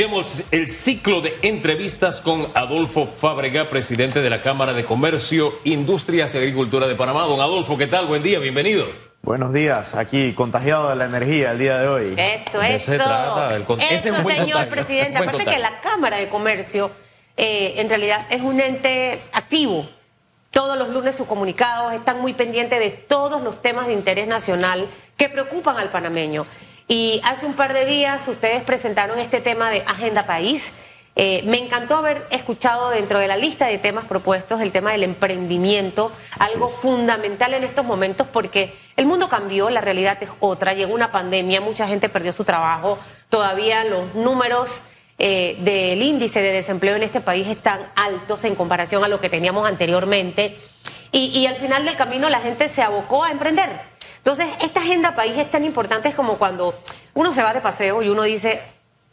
Iniciamos el ciclo de entrevistas con Adolfo Fábrega, presidente de la Cámara de Comercio, Industrias y Agricultura de Panamá. Don Adolfo, ¿qué tal? Buen día, bienvenido. Buenos días, aquí contagiado de la energía el día de hoy. Eso, eso. eso, señor presidente. Aparte que la Cámara de Comercio eh, en realidad es un ente activo. Todos los lunes sus comunicados están muy pendientes de todos los temas de interés nacional que preocupan al panameño. Y hace un par de días ustedes presentaron este tema de Agenda País. Eh, me encantó haber escuchado dentro de la lista de temas propuestos el tema del emprendimiento, algo fundamental en estos momentos porque el mundo cambió, la realidad es otra, llegó una pandemia, mucha gente perdió su trabajo, todavía los números eh, del índice de desempleo en este país están altos en comparación a lo que teníamos anteriormente y al final del camino la gente se abocó a emprender. Entonces, esta agenda país es tan importante como cuando uno se va de paseo y uno dice,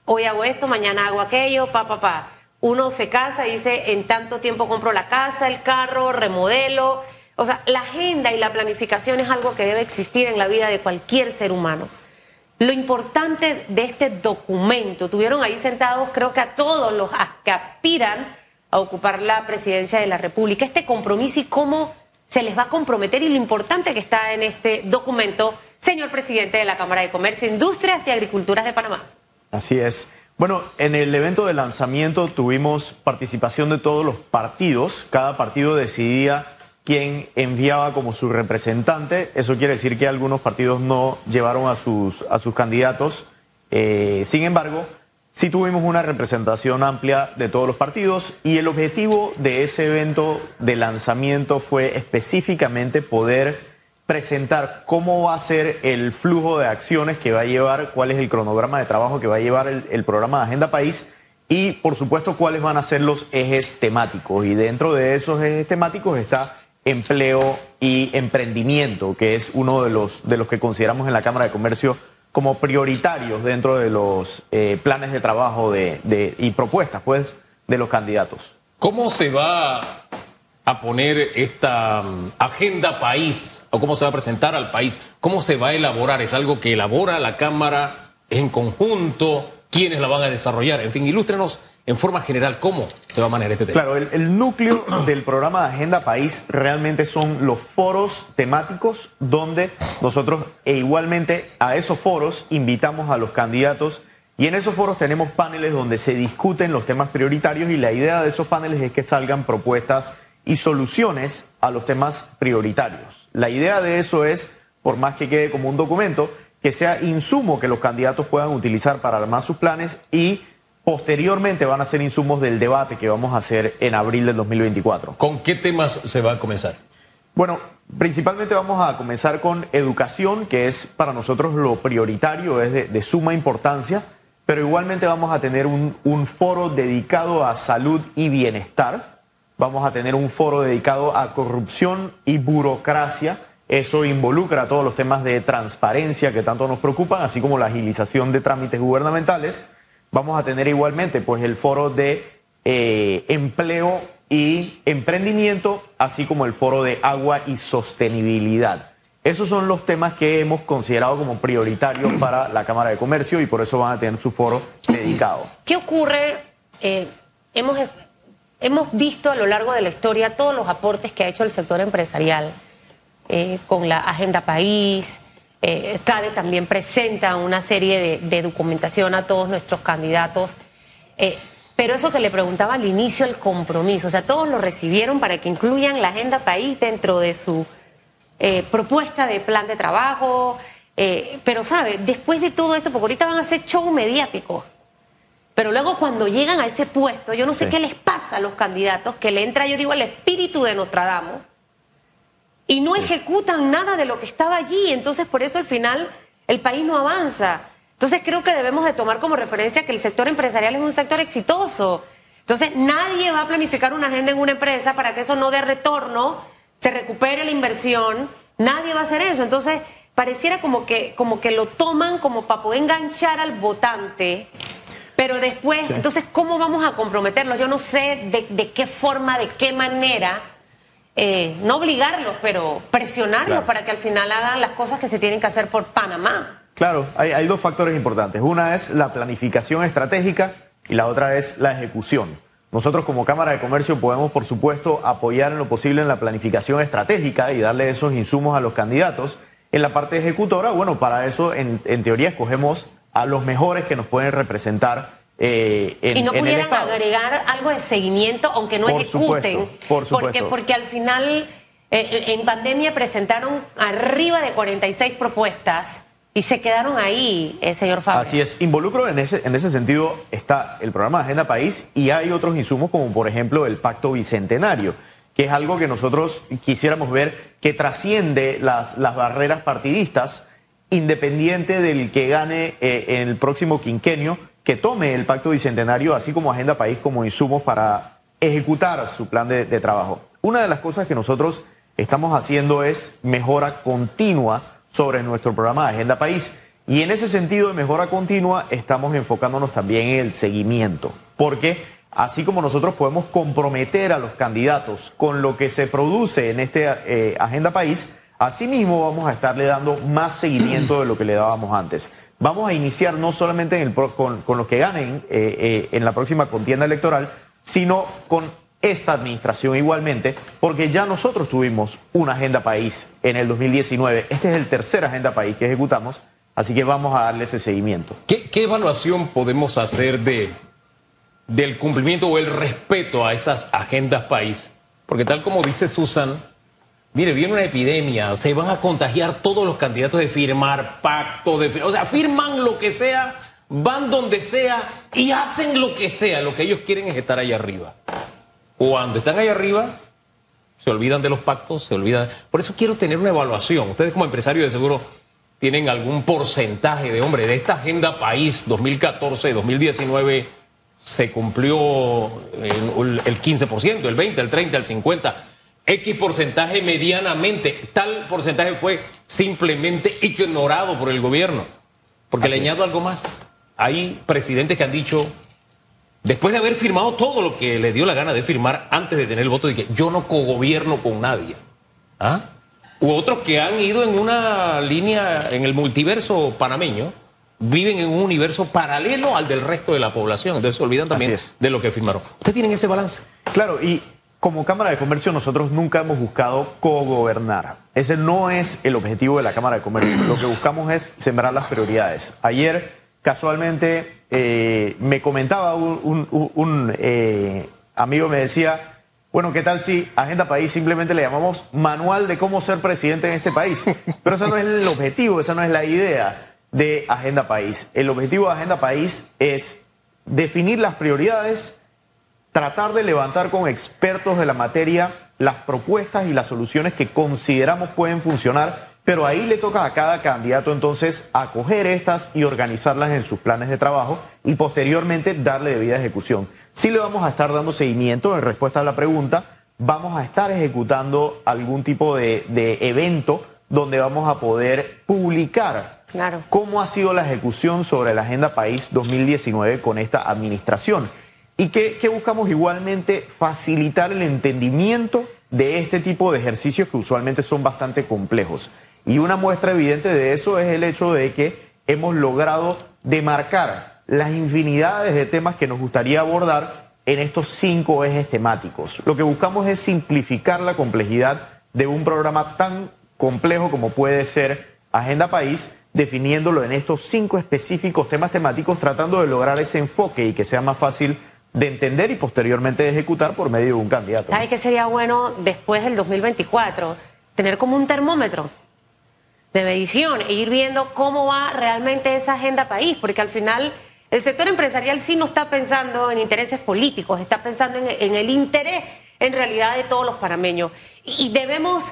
hoy hago esto, mañana hago aquello, pa, pa, pa. Uno se casa y dice, en tanto tiempo compro la casa, el carro, remodelo. O sea, la agenda y la planificación es algo que debe existir en la vida de cualquier ser humano. Lo importante de este documento, tuvieron ahí sentados creo que a todos los que aspiran a ocupar la presidencia de la República, este compromiso y cómo se les va a comprometer y lo importante que está en este documento, señor presidente de la Cámara de Comercio, Industrias y Agriculturas de Panamá. Así es. Bueno, en el evento de lanzamiento tuvimos participación de todos los partidos. Cada partido decidía quién enviaba como su representante. Eso quiere decir que algunos partidos no llevaron a sus, a sus candidatos. Eh, sin embargo, sí tuvimos una representación amplia de todos los partidos y el objetivo de ese evento de lanzamiento fue específicamente poder presentar cómo va a ser el flujo de acciones que va a llevar, cuál es el cronograma de trabajo que va a llevar el, programa de Agenda País y, por supuesto, cuáles van a ser los ejes temáticos. Y dentro de esos ejes temáticos está empleo y emprendimiento, que es uno de los, de los que consideramos en la Cámara de Comercio como prioritarios dentro de los eh, planes de trabajo de, y propuestas pues, de los candidatos. ¿Cómo se va a poner esta mm, agenda país o cómo se va a presentar al país? ¿Cómo se va a elaborar? ¿Es algo que elabora la Cámara en conjunto? ¿Quiénes la van a desarrollar? En fin, ilústrenos en forma general, ¿cómo se va a manejar este tema? Claro, el, núcleo del programa de Agenda País realmente son los foros temáticos donde nosotros e igualmente a esos foros invitamos a los candidatos y en esos foros tenemos paneles donde se discuten los temas prioritarios y la idea de esos paneles es que salgan propuestas y soluciones a los temas prioritarios. La idea de eso es, por más que quede como un documento, que sea insumo que los candidatos puedan utilizar para armar sus planes y Posteriormente van a ser insumos del debate que vamos a hacer en abril del 2024. ¿Con qué temas se va a comenzar? Bueno, principalmente vamos a comenzar con educación, que es para nosotros lo prioritario, es de, suma importancia, pero igualmente vamos a tener un, un foro dedicado a salud y bienestar, vamos a tener un foro dedicado a corrupción y burocracia. Eso involucra todos los temas de transparencia que tanto nos preocupan, así como la agilización de trámites gubernamentales vamos a tener igualmente pues el foro de eh, empleo y emprendimiento, así como el foro de agua y sostenibilidad. Esos son los temas que hemos considerado como prioritarios para la Cámara de Comercio y por eso van a tener su foro dedicado. ¿Qué ocurre? Eh, hemos, hemos visto a lo largo de la historia todos los aportes que ha hecho el sector empresarial eh, con la Agenda País, eh, CADE también presenta una serie de, documentación a todos nuestros candidatos. Eh, pero eso que le preguntaba al inicio, el compromiso, o sea, todos lo recibieron para que incluyan la agenda país dentro de su eh, propuesta de plan de trabajo. Eh, pero, ¿sabe? Después de todo esto, porque ahorita van a hacer show mediático. Pero luego cuando llegan a ese puesto, yo no sé qué les pasa a los candidatos, que le entra, yo digo, el espíritu de Nostradamus y no ejecutan nada de lo que estaba allí. Entonces, por eso al final el país no avanza. Entonces, creo que debemos de tomar como referencia que el sector empresarial es un sector exitoso. Entonces, nadie va a planificar una agenda en una empresa para que eso no dé retorno, se recupere la inversión. Nadie va a hacer eso. Entonces, pareciera como que, como que lo toman como para poder enganchar al votante. Pero después, entonces, ¿cómo vamos a comprometerlos? Yo no sé de, de qué forma, de qué manera eh, no obligarlos, pero presionarlos para que al final hagan las cosas que se tienen que hacer por Panamá. Claro, hay, dos factores importantes. Una es la planificación estratégica, y la otra es la ejecución. Nosotros como Cámara de Comercio podemos, por supuesto, apoyar en lo posible en la planificación estratégica y darle esos insumos a los candidatos. En la parte ejecutora, bueno, para eso en, teoría escogemos a los mejores que nos pueden representar eh, en, y no pudieran agregar algo de seguimiento, aunque no ejecuten. por supuesto. Porque, porque al final, eh, en pandemia presentaron arriba de 46 propuestas y se quedaron ahí, eh, señor Fabio. Así es, involucro en ese, en ese sentido está el programa de Agenda País y hay otros insumos como por ejemplo el Pacto Bicentenario, que es algo que nosotros quisiéramos ver que trasciende las, las barreras partidistas, independiente del que gane eh, en el próximo quinquenio, que tome el Pacto Bicentenario, así como Agenda País, como insumos para ejecutar su plan de trabajo. Una de las cosas que nosotros estamos haciendo es mejora continua sobre nuestro programa de Agenda País. Y en ese sentido de mejora continua estamos enfocándonos también en el seguimiento, porque así como nosotros podemos comprometer a los candidatos con lo que se produce en este eh, Agenda País, asimismo vamos a estarle dando más seguimiento de lo que le dábamos antes. Vamos a iniciar no solamente con, con, los que ganen eh, eh, en la próxima contienda electoral, sino con esta administración igualmente, porque ya nosotros tuvimos una agenda país en el 2019. Este es el tercer agenda país que ejecutamos, así que vamos a darle ese seguimiento. ¿Qué, evaluación podemos hacer de, del cumplimiento o el respeto a esas agendas país? Porque tal como dice Susan, mire, viene una epidemia, se van a contagiar todos los candidatos de firmar pacto, de, o sea, firman lo que sea, van donde sea y hacen lo que sea. Lo que ellos quieren es estar ahí arriba. Cuando están ahí arriba, se olvidan de los pactos, se olvidan. Por eso quiero tener una evaluación. Ustedes como empresarios de seguro tienen algún porcentaje de, hombre, de esta agenda país 2014-2019 se cumplió el 15%, el 20, el 30, el 50. X porcentaje medianamente, tal porcentaje fue simplemente ignorado por el gobierno. Porque le añado algo más. Hay presidentes que han dicho, después de haber firmado todo lo que le dio la gana de firmar antes de tener el voto de que yo no cogobierno con nadie. ¿Ah? U otros que han ido en una línea, en el multiverso panameño, viven en un universo paralelo al del resto de la población. Entonces se olvidan también de lo que firmaron. ¿Ustedes tienen ese balance? Claro, y como Cámara de Comercio nosotros nunca hemos buscado cogobernar. Ese no es el objetivo de la Cámara de Comercio. Lo que buscamos es sembrar las prioridades. Ayer, casualmente, eh, me comentaba un, eh, amigo, me decía, bueno, ¿qué tal si Agenda País simplemente le llamamos manual de cómo ser presidente en este país? Pero ese no es el objetivo, esa no es la idea de Agenda País. El objetivo de Agenda País es definir las prioridades, tratar de levantar con expertos de la materia las propuestas y las soluciones que consideramos pueden funcionar pero ahí le toca a cada candidato entonces acoger estas y organizarlas en sus planes de trabajo y posteriormente darle debida ejecución. Si le vamos a estar dando seguimiento en respuesta a la pregunta, vamos a estar ejecutando algún tipo de, evento donde vamos a poder publicar cómo ha sido la ejecución sobre la Agenda País 2019 con esta administración. Y que, buscamos igualmente facilitar el entendimiento de este tipo de ejercicios que usualmente son bastante complejos. Y una muestra evidente de eso es el hecho de que hemos logrado demarcar las infinidades de temas que nos gustaría abordar en estos cinco ejes temáticos. Lo que buscamos es simplificar la complejidad de un programa tan complejo como puede ser Agenda País, definiéndolo en estos cinco específicos temas temáticos, tratando de lograr ese enfoque y que sea más fácil de entender y posteriormente de ejecutar por medio de un candidato. ¿Sabe qué sería bueno después del 2024? Tener como un termómetro de medición e ir viendo cómo va realmente esa agenda país, porque al final el sector empresarial sí no está pensando en intereses políticos, está pensando en, el interés en realidad de todos los panameños. Y, debemos,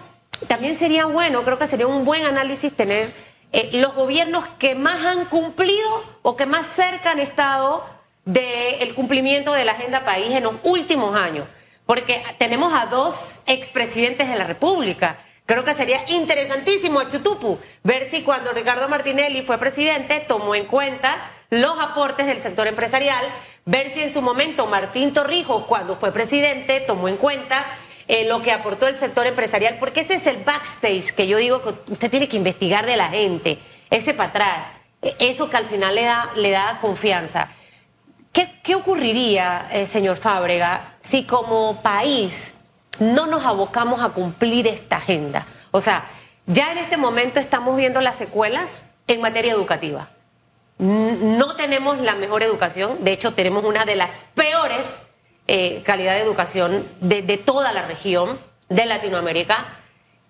también sería bueno, creo que sería un buen análisis tener eh, los gobiernos que más han cumplido o que más cerca han estado del cumplimiento de la agenda país en los últimos años, porque tenemos a dos expresidentes de la República Creo que sería interesantísimo a Chutupu ver si cuando Ricardo Martinelli fue presidente tomó en cuenta los aportes del sector empresarial, ver si en su momento Martín Torrijos cuando fue presidente tomó en cuenta eh, lo que aportó el sector empresarial, porque ese es el backstage que yo digo que usted tiene que investigar de la gente, ese para atrás, e, eso que al final le da, le da confianza. ¿Qué, ocurriría, eh, señor Fábrega, si como país no nos abocamos a cumplir esta agenda? O sea, ya en este momento estamos viendo las secuelas en materia educativa. No tenemos la mejor educación, de hecho tenemos una de las peores eh, calidad de educación de, de toda la región de Latinoamérica.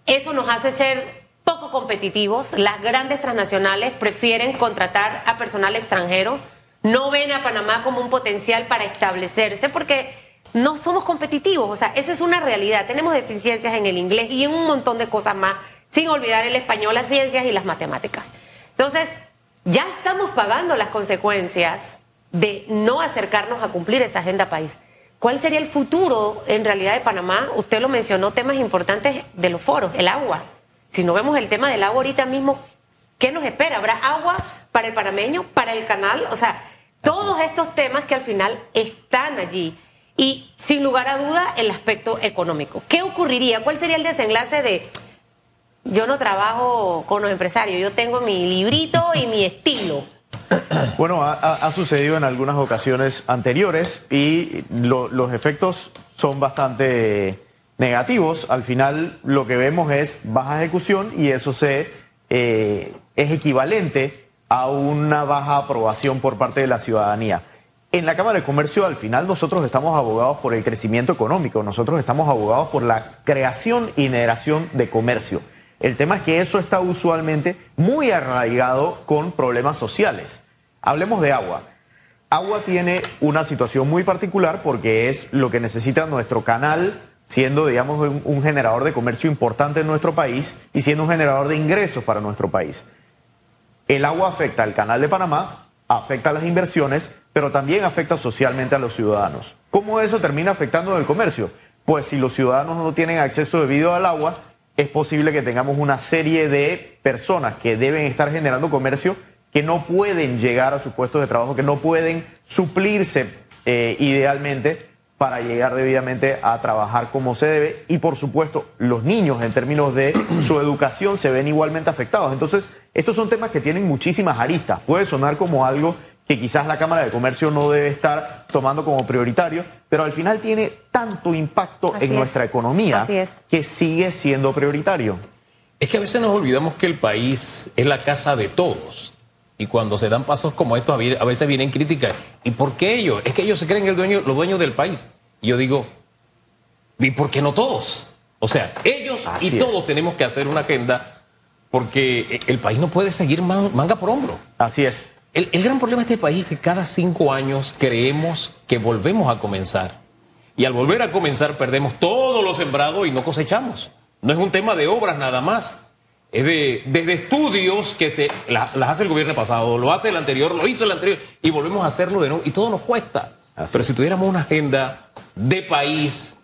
Eso nos hace ser poco competitivos. Las grandes transnacionales prefieren contratar a personal extranjero, no ven a Panamá como un potencial para establecerse porque no somos competitivos. O sea, esa es una realidad. Tenemos deficiencias en el inglés y en un montón de cosas más, sin olvidar el español, las ciencias y las matemáticas. Entonces, ya estamos pagando las consecuencias de no acercarnos a cumplir esa agenda país. ¿Cuál sería el futuro en realidad de Panamá? Usted lo mencionó, temas importantes de los foros, el agua. Si no vemos el tema del agua ahorita mismo, ¿qué nos espera? ¿Habrá agua para el panameño, para el canal? O sea, todos estos temas que al final están allí. Y sin lugar a duda, el aspecto económico. ¿Qué ocurriría? ¿Cuál sería el desenlace de yo no trabajo con los empresarios, yo tengo mi librito y mi estilo? Bueno, ha, sucedido en algunas ocasiones anteriores y los efectos son bastante negativos. Al final lo que vemos es baja ejecución y eso se, eh, es equivalente a una baja aprobación por parte de la ciudadanía. En la Cámara de Comercio al final nosotros estamos abogados por el crecimiento económico, nosotros estamos abogados por la creación y generación de comercio. El tema es que eso está usualmente muy arraigado con problemas sociales. Hablemos de agua. Agua tiene una situación muy particular porque es lo que necesita nuestro canal, siendo, digamos, un, generador de comercio importante en nuestro país y siendo un generador de ingresos para nuestro país. El agua afecta al canal de Panamá, afecta a las inversiones, pero también afecta socialmente a los ciudadanos. ¿Cómo eso termina afectando el comercio? Pues si los ciudadanos no tienen acceso debido al agua, es posible que tengamos una serie de personas que deben estar generando comercio que no pueden llegar a sus puestos de trabajo, que no pueden suplirse eh, idealmente para llegar debidamente a trabajar como se debe. Y por supuesto, los niños en términos de su educación se ven igualmente afectados. Entonces, estos son temas que tienen muchísimas aristas. Puede sonar como algo que quizás la Cámara de Comercio no debe estar tomando como prioritario, pero al final tiene tanto impacto en nuestra economía que sigue siendo prioritario. Es que a veces nos olvidamos que el país es la casa de todos. Y cuando se dan pasos como estos, a veces vienen críticas. ¿Y por qué ellos? Es que ellos se creen el dueño, los dueños del país. Y yo digo, ¿y por qué no todos? O sea, ellos y todos tenemos que hacer una agenda porque el país no puede seguir manga por hombro. Así es. El, gran problema de este país es que cada cinco años creemos que volvemos a comenzar. Y al volver a comenzar perdemos todo lo sembrado y no cosechamos. No es un tema de obras nada más. Es de, desde estudios que se las hace el gobierno pasado, lo hace el anterior, lo hizo el anterior, y volvemos a hacerlo de nuevo. Y todo nos cuesta. Pero si tuviéramos una agenda de país,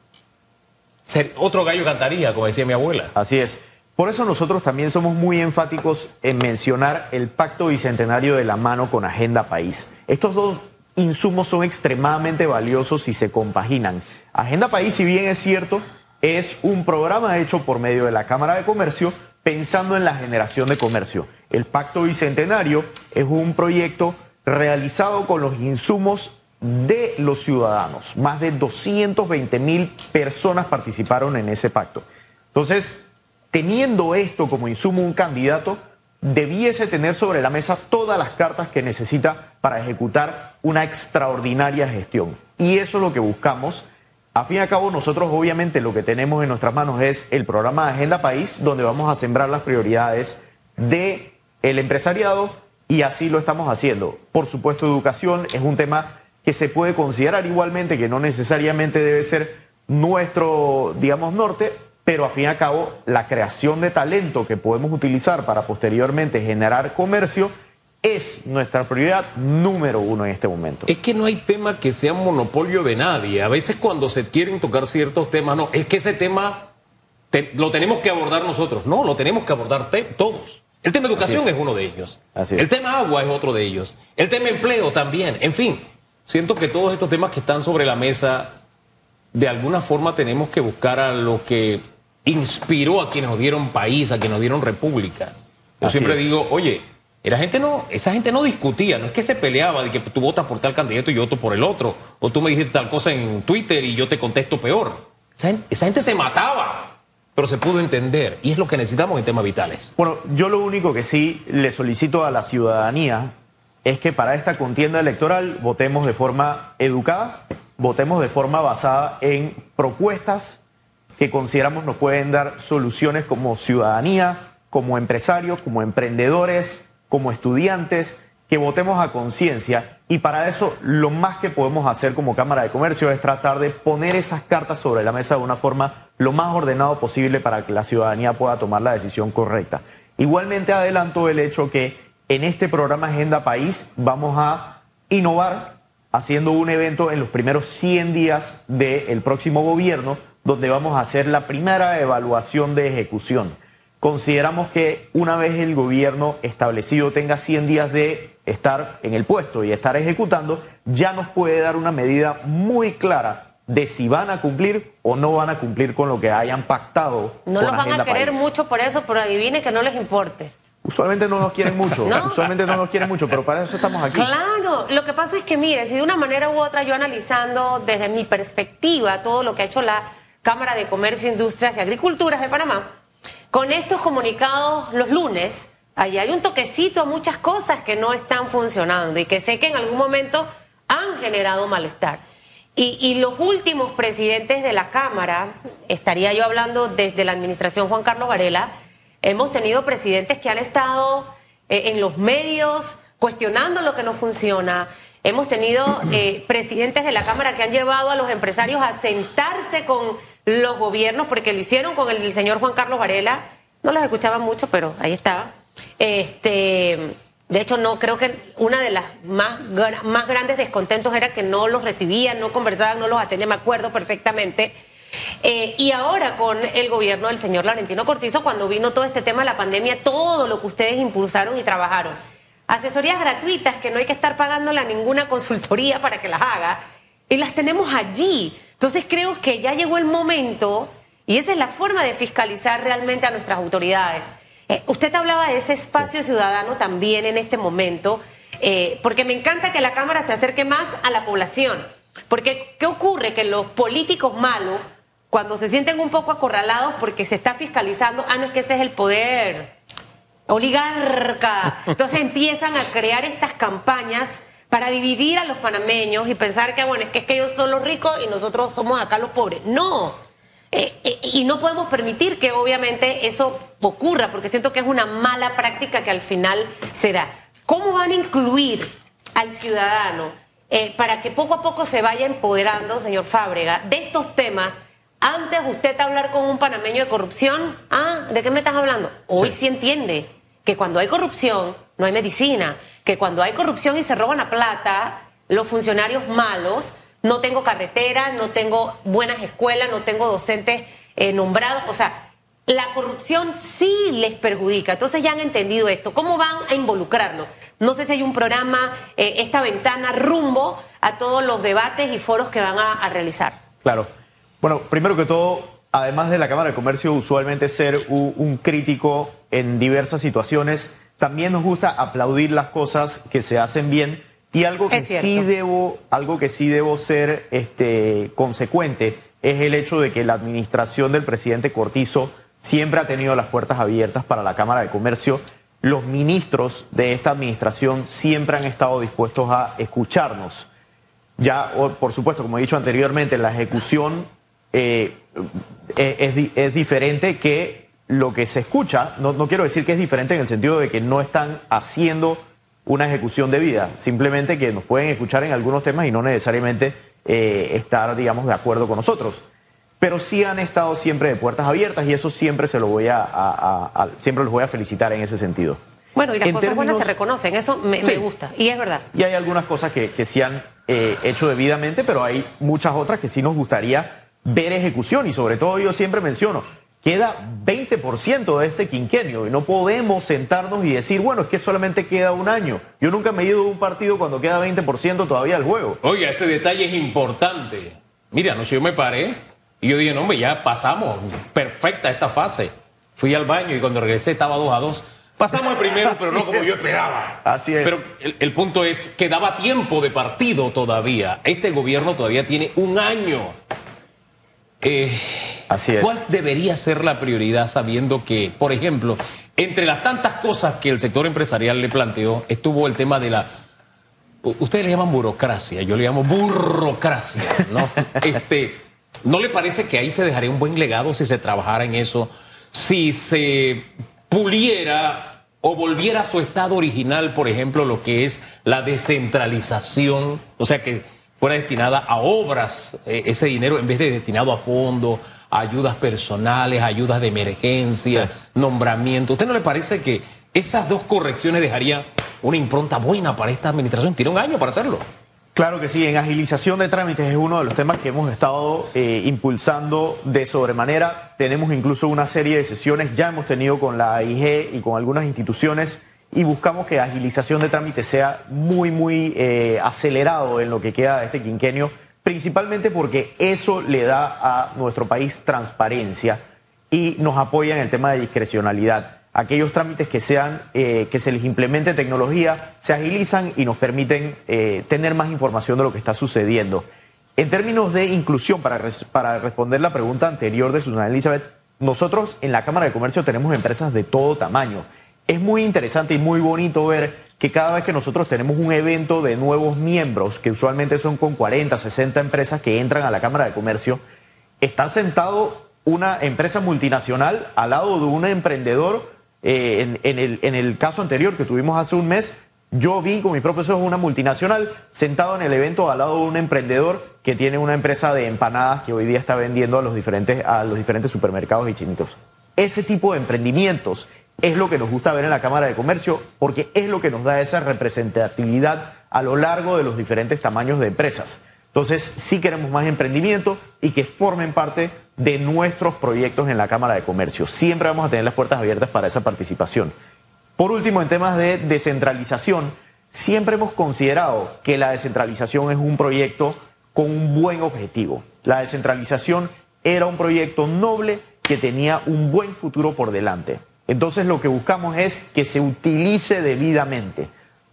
otro gallo cantaría, como decía mi abuela. Así es. Por eso nosotros también somos muy enfáticos en mencionar el Pacto Bicentenario de la mano con Agenda País. Estos dos insumos son extremadamente valiosos y se compaginan. Agenda País, si bien es cierto, es un programa hecho por medio de la Cámara de Comercio pensando en la generación de comercio. El Pacto Bicentenario es un proyecto realizado con los insumos de los ciudadanos. Más de 220 mil personas participaron en ese pacto. Entonces, teniendo esto como insumo un candidato, debiese tener sobre la mesa todas las cartas que necesita para ejecutar una extraordinaria gestión. Y eso es lo que buscamos. A fin y a cabo, nosotros obviamente lo que tenemos en nuestras manos es el programa Agenda País, donde vamos a sembrar las prioridades del el empresariado y así lo estamos haciendo. Por supuesto, educación es un tema que se puede considerar igualmente, que no necesariamente debe ser nuestro, digamos, norte, pero a fin y a cabo la creación de talento que podemos utilizar para posteriormente generar comercio es nuestra prioridad número uno en este momento. Es que no hay tema que sea monopolio de nadie. A veces cuando se quieren tocar ciertos temas, no, es que ese tema lo tenemos que abordar nosotros. No, lo tenemos que abordar todos. El tema educación es. uno de ellos. El tema agua es otro de ellos. El tema empleo también. En fin, siento que todos estos temas que están sobre la mesa, de alguna forma tenemos que buscar a lo que inspiró a quienes nos dieron país, a quienes nos dieron república. Yo siempre digo, oye, Era gente no, esa gente no discutía, no es que se peleaba de que tú votas por tal candidato y yo voto por el otro, o tú me dijiste tal cosa en Twitter y yo te contesto peor. Esa gente, se mataba, pero se pudo entender y es lo que necesitamos en temas vitales. Bueno, yo lo único que sí le solicito a la ciudadanía es que para esta contienda electoral votemos de forma educada, votemos de forma basada en propuestas que consideramos nos pueden dar soluciones como ciudadanía, como empresarios, como emprendedores, como estudiantes, que votemos a conciencia y para eso lo más que podemos hacer como Cámara de Comercio es tratar de poner esas cartas sobre la mesa de una forma lo más ordenado posible para que la ciudadanía pueda tomar la decisión correcta. Igualmente adelanto el hecho que en este programa Agenda País vamos a innovar haciendo un evento en los primeros 100 días del próximo gobierno donde vamos a hacer la primera evaluación de ejecución. Consideramos que una vez el gobierno establecido tenga 100 días de estar en el puesto y estar ejecutando, ya nos puede dar una medida muy clara de si van a cumplir o no van a cumplir con lo que hayan pactado. No los van a querer mucho por eso, pero adivine que no les importe. Usualmente no nos quieren mucho, usualmente no nos quieren mucho, pero para eso estamos aquí. Claro, lo que pasa es que, mire, si de una manera u otra yo analizando desde mi perspectiva todo lo que ha hecho la Cámara de Comercio, Industrias y Agriculturas de Panamá, con estos comunicados los lunes, ahí hay un toquecito a muchas cosas que no están funcionando y que sé que en algún momento han generado malestar. Y, los últimos presidentes de la Cámara, estaría yo hablando desde la administración Juan Carlos Varela, hemos tenido presidentes que han estado eh, en los medios cuestionando lo que no funciona. Hemos tenido eh, presidentes de la Cámara que han llevado a los empresarios a sentarse con los gobiernos, porque lo hicieron con el, señor Juan Carlos Varela, no los escuchaba mucho, pero ahí estaba. Este, de hecho, no creo que una de las más, más grandes descontentos era que no los recibían, no conversaban, no los atendían, me acuerdo perfectamente. Eh, y ahora con el gobierno del señor Laurentino Cortizo, cuando vino todo este tema de la pandemia, todo lo que ustedes impulsaron y trabajaron. Asesorías gratuitas que no hay que estar pagándole a ninguna consultoría para que las haga, y las tenemos allí. Entonces creo que ya llegó el momento, y esa es la forma de fiscalizar realmente a nuestras autoridades. Eh, usted hablaba de ese espacio ciudadano también en este momento, eh, porque me encanta que la Cámara se acerque más a la población. Porque, ¿qué ocurre? Que los políticos malos, cuando se sienten un poco acorralados porque se está fiscalizando, ah, no es que ese es el poder oligarca. Entonces empiezan a crear estas campañas para dividir a los panameños y pensar que, bueno, es que, es que ellos son los ricos y nosotros somos acá los pobres. No. Eh, eh, y no podemos permitir que obviamente eso ocurra, porque siento que es una mala práctica que al final se da. ¿Cómo van a incluir al ciudadano eh, para que poco a poco se vaya empoderando, señor Fábrega, de estos temas? Antes usted hablar con un panameño de corrupción, ah, ¿de qué me estás hablando? Hoy sí entiende que cuando hay corrupción no hay medicina, que cuando hay corrupción y se roban la plata, los funcionarios malos, no tengo carretera, no tengo buenas escuelas, no tengo docentes eh, nombrados, o sea, la corrupción sí les perjudica. Entonces ya han entendido esto. ¿Cómo van a involucrarlo? No sé si hay un programa, eh, esta ventana rumbo a todos los debates y foros que van a, realizar. Claro. Bueno, primero que todo, además de la Cámara de Comercio, usualmente ser un crítico en diversas situaciones también nos gusta aplaudir las cosas que se hacen bien y algo que sí debo, algo que sí debo ser este, consecuente es el hecho de que la administración del presidente Cortizo siempre ha tenido las puertas abiertas para la Cámara de Comercio. Los ministros de esta administración siempre han estado dispuestos a escucharnos. Ya, por supuesto, como he dicho anteriormente, la ejecución eh, es, es diferente que lo que se escucha, no, quiero decir que es diferente en el sentido de que no están haciendo una ejecución debida, simplemente que nos pueden escuchar en algunos temas y no necesariamente eh, estar, digamos, de acuerdo con nosotros. Pero sí han estado siempre de puertas abiertas y eso siempre se lo voy a, siempre los voy a felicitar en ese sentido. Bueno, y las cosas buenas se reconocen, eso me, gusta, y es verdad. Y hay algunas cosas que, que sí han eh, hecho debidamente, pero hay muchas otras que sí nos gustaría ver ejecución y sobre todo yo siempre menciono, queda 20% de este quinquenio y no podemos sentarnos y decir, bueno, es que solamente queda un año. Yo nunca me he ido a un partido cuando queda 20% todavía al juego. Oye, ese detalle es importante. Mira, no sé, yo me paré y yo dije, no, hombre, ya pasamos, perfecta esta fase. Fui al baño y cuando regresé estaba 2 a 2. Pasamos el primero, pero no como yo esperaba. Así es. Pero el, punto es que daba tiempo de partido todavía. Este gobierno todavía tiene un año. Eh, Así es. ¿Cuál debería ser la prioridad sabiendo que, por ejemplo, entre las tantas cosas que el sector empresarial le planteó, estuvo el tema de la ustedes le llaman burocracia, yo le llamo burocracia, ¿no? este, ¿No le parece que ahí se dejaría un buen legado si se trabajara en eso? Si se puliera o volviera a su estado original, por ejemplo, lo que es la descentralización, o sea, que fuera destinada a obras, eh, ese dinero en vez de destinado a fondos, ayudas personales, ayudas de emergencia, nombramiento. ¿Usted no le parece que esas dos correcciones dejarían una impronta buena para esta administración? Tiene un año para hacerlo. Claro que sí, en agilización de trámites es uno de los temas que hemos estado eh, impulsando de sobremanera. Tenemos incluso una serie de sesiones, ya hemos tenido con la AIG y con algunas instituciones y buscamos que agilización de trámites sea muy, muy eh, acelerado en lo que queda de este quinquenio, principalmente porque eso le da a nuestro país transparencia y nos apoya en el tema de discrecionalidad aquellos trámites que sean eh, que se les implemente tecnología se agilizan y nos permiten eh, tener más información de lo que está sucediendo. En términos de inclusión, para, para responder la pregunta anterior de Susana Elizabeth, nosotros en la Cámara de Comercio tenemos empresas de todo tamaño. Es muy interesante y muy bonito ver que cada vez que nosotros tenemos un evento de nuevos miembros, que usualmente son con 40, 60 empresas que entran a la Cámara de Comercio, está sentado una empresa multinacional al lado de un emprendedor eh, en, el, en, el, caso anterior que tuvimos hace un mes, yo vi con mis propios ojos una multinacional sentado en el evento al lado de un emprendedor que tiene una empresa de empanadas que hoy día está vendiendo a los diferentes, a los diferentes supermercados y chinitos. Ese tipo de emprendimientos es lo que nos gusta ver en la Cámara de Comercio porque es lo que nos da esa representatividad a lo largo de los diferentes tamaños de empresas. Entonces, sí queremos más emprendimiento y que formen parte de nuestros proyectos en la Cámara de Comercio. Siempre vamos a tener las puertas abiertas para esa participación. Por último, en temas de descentralización, siempre hemos considerado que la descentralización es un proyecto con un buen objetivo. La descentralización era un proyecto noble que tenía un buen futuro por delante. Entonces lo que buscamos es que se utilice debidamente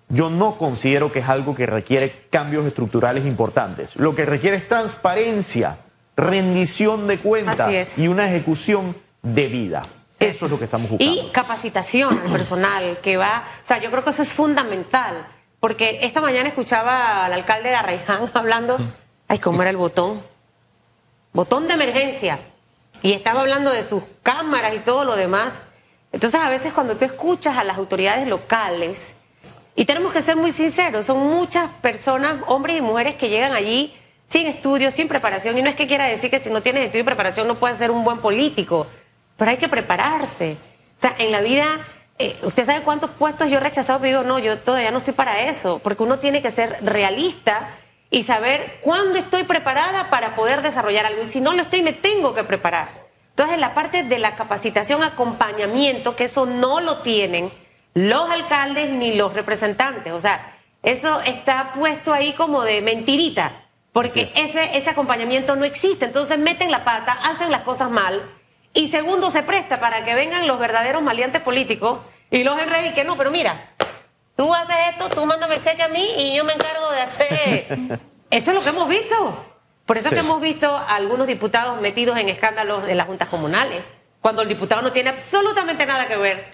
yo no considero que es algo que requiere cambios estructurales importantes. Lo que requiere es transparencia, rendición de cuentas y una ejecución debida. Eso es lo que estamos buscando. Y capacitación al personal que va, o sea, yo creo que eso es fundamental, porque esta mañana escuchaba al alcalde de Arraiján hablando, ay, ¿cómo era el botón? Botón de emergencia. Y estaba hablando de sus cámaras y todo lo demás. Entonces, a veces cuando tú escuchas a las autoridades locales, y tenemos que ser muy sinceros, son muchas personas, hombres y mujeres, que llegan allí sin estudios, sin preparación. Y no es que quiera decir que si no tienes estudio y preparación no puedes ser un buen político, pero hay que prepararse. O sea, en la vida, eh, usted sabe cuántos puestos yo he rechazado, pero digo, no, yo todavía no estoy para eso, porque uno tiene que ser realista y saber cuándo estoy preparada para poder desarrollar algo. Y si no lo estoy, me tengo que preparar. Entonces, la parte de la capacitación, acompañamiento, que eso no lo tienen los alcaldes ni los representantes. O sea, eso está puesto ahí como de mentirita, porque ese, ese acompañamiento no existe. Entonces meten la pata, hacen las cosas mal, y segundo, se presta para que vengan los verdaderos maleantes políticos y los enredes y que no, pero mira, tú haces esto, tú mándame cheque a mí y yo me encargo de hacer. Eso es lo que hemos visto. Por eso es que hemos visto a algunos diputados metidos en escándalos en las juntas comunales, cuando el diputado no tiene absolutamente nada que ver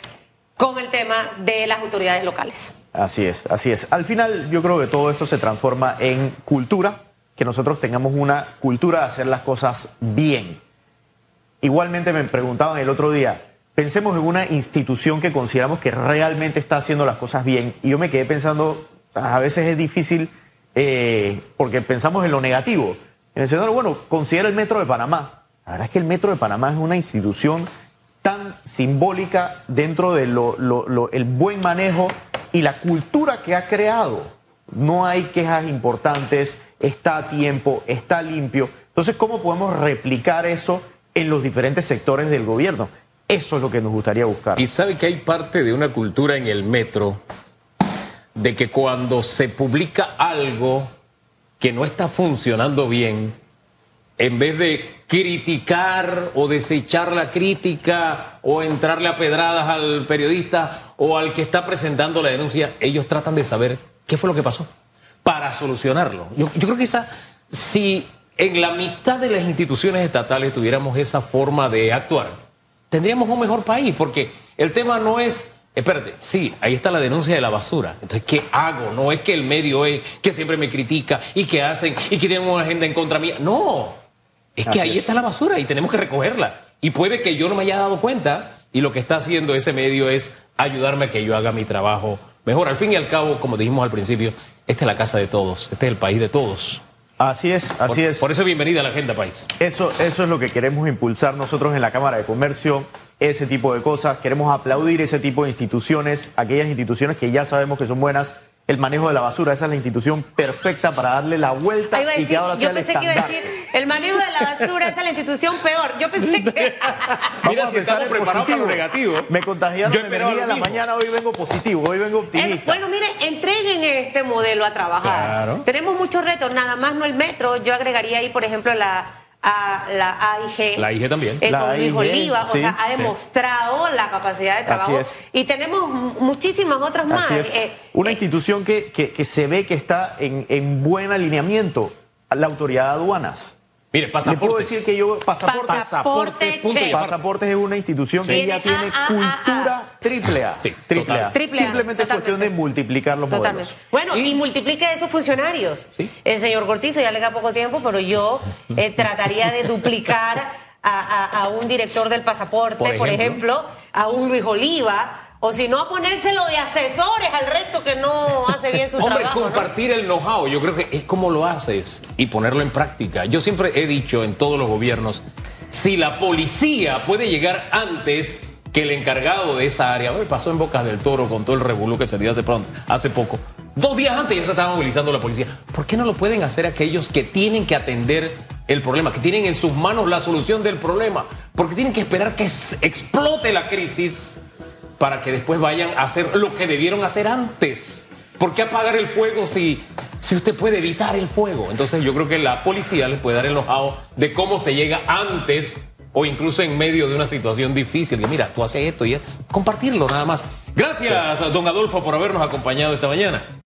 con el tema de las autoridades locales. Así es, así es. Al final yo creo que todo esto se transforma en cultura, que nosotros tengamos una cultura de hacer las cosas bien. Igualmente me preguntaban el otro día, pensemos en una institución que consideramos que realmente está haciendo las cosas bien. Y yo me quedé pensando, a veces es difícil eh, porque pensamos en lo negativo. En el señor, bueno, considera el Metro de Panamá. La verdad es que el Metro de Panamá es una institución tan simbólica dentro del el buen manejo y la cultura que ha creado. No hay quejas importantes, está a tiempo, está limpio. Entonces, ¿cómo podemos replicar eso en los diferentes sectores del gobierno? Eso es lo que nos gustaría buscar. Y sabe que hay parte de una cultura en el metro de que cuando se publica algo que no está funcionando bien, en vez de criticar o desechar la crítica o entrarle a pedradas al periodista o al que está presentando la denuncia, ellos tratan de saber qué fue lo que pasó para solucionarlo. Yo, creo que esa, si en la mitad de las instituciones estatales tuviéramos esa forma de actuar, tendríamos un mejor país, porque el tema no es Espérate, sí, ahí está la denuncia de la basura. Entonces, ¿qué hago? No es que el medio es que siempre me critica y que hacen y que tienen una agenda en contra mía. No, es que ahí está la basura y tenemos que recogerla. Y puede que yo no me haya dado cuenta y lo que está haciendo ese medio es ayudarme a que yo haga mi trabajo mejor. Al fin y al cabo, como dijimos al principio, esta es la casa de todos, este es el país de todos. Así es, así es. Por eso bienvenida a la Agenda País. Eso, eso es lo que queremos impulsar nosotros en la Cámara de Comercio, ese tipo de cosas. Queremos aplaudir ese tipo de instituciones, aquellas instituciones que ya sabemos que son buenas el manejo de la basura. Esa es la institución perfecta para darle la vuelta y que ahora sea Yo pensé que iba a decir, el manejo de la basura esa es la institución peor. Yo pensé que... Mira, si estamos preparados para lo negativo. Me contagiaron yo energía en la mañana, hoy vengo positivo, hoy vengo optimista. bueno, mire, entreguen este modelo a trabajar. Tenemos muchos retos, nada más no el metro. Yo agregaría ahí, por ejemplo, la a la AIG. La AIG también. La Luis Oliva, o sea, ha demostrado la capacidad de trabajo. Y tenemos muchísimas otras más. Eh, Una eh, institución que, que, se ve que está en, en buen alineamiento, la autoridad de aduanas. Mire, pasaportes. Le puedo decir que yo, pasaportes. Pasaporte, pasaportes es una institución que ya tiene cultura triple A. Sí, triple A. Simplemente es cuestión de multiplicar los Totalmente. modelos. Bueno, y, multiplique esos funcionarios. El señor Cortizo ya le da poco tiempo, pero yo eh, trataría de duplicar a, un director del pasaporte, por ejemplo a un Luis Oliva o si no, a ponérselo de asesores al resto que no hace bien su Hombre, trabajo. compartir el know-how, yo creo que es como lo haces y ponerlo en práctica. Yo siempre he dicho en todos los gobiernos, si la policía puede llegar antes que el encargado de esa área, ver, pasó en Bocas del Toro con todo el revolú que se dio hace, pronto, hace poco. Dos días antes ya se estaba movilizando la policía. ¿Por qué no lo pueden hacer aquellos que tienen que atender el problema, que tienen en sus manos la solución del problema? Porque tienen que esperar que explote la crisis para que después vayan a hacer lo que debieron hacer antes. ¿Por qué apagar el fuego si, si usted puede evitar el fuego? Entonces yo creo que la policía les puede dar el know de cómo se llega antes o incluso en medio de una situación difícil. Que mira, tú haces esto y compartirlo nada más. Gracias, don Adolfo, por habernos acompañado esta mañana.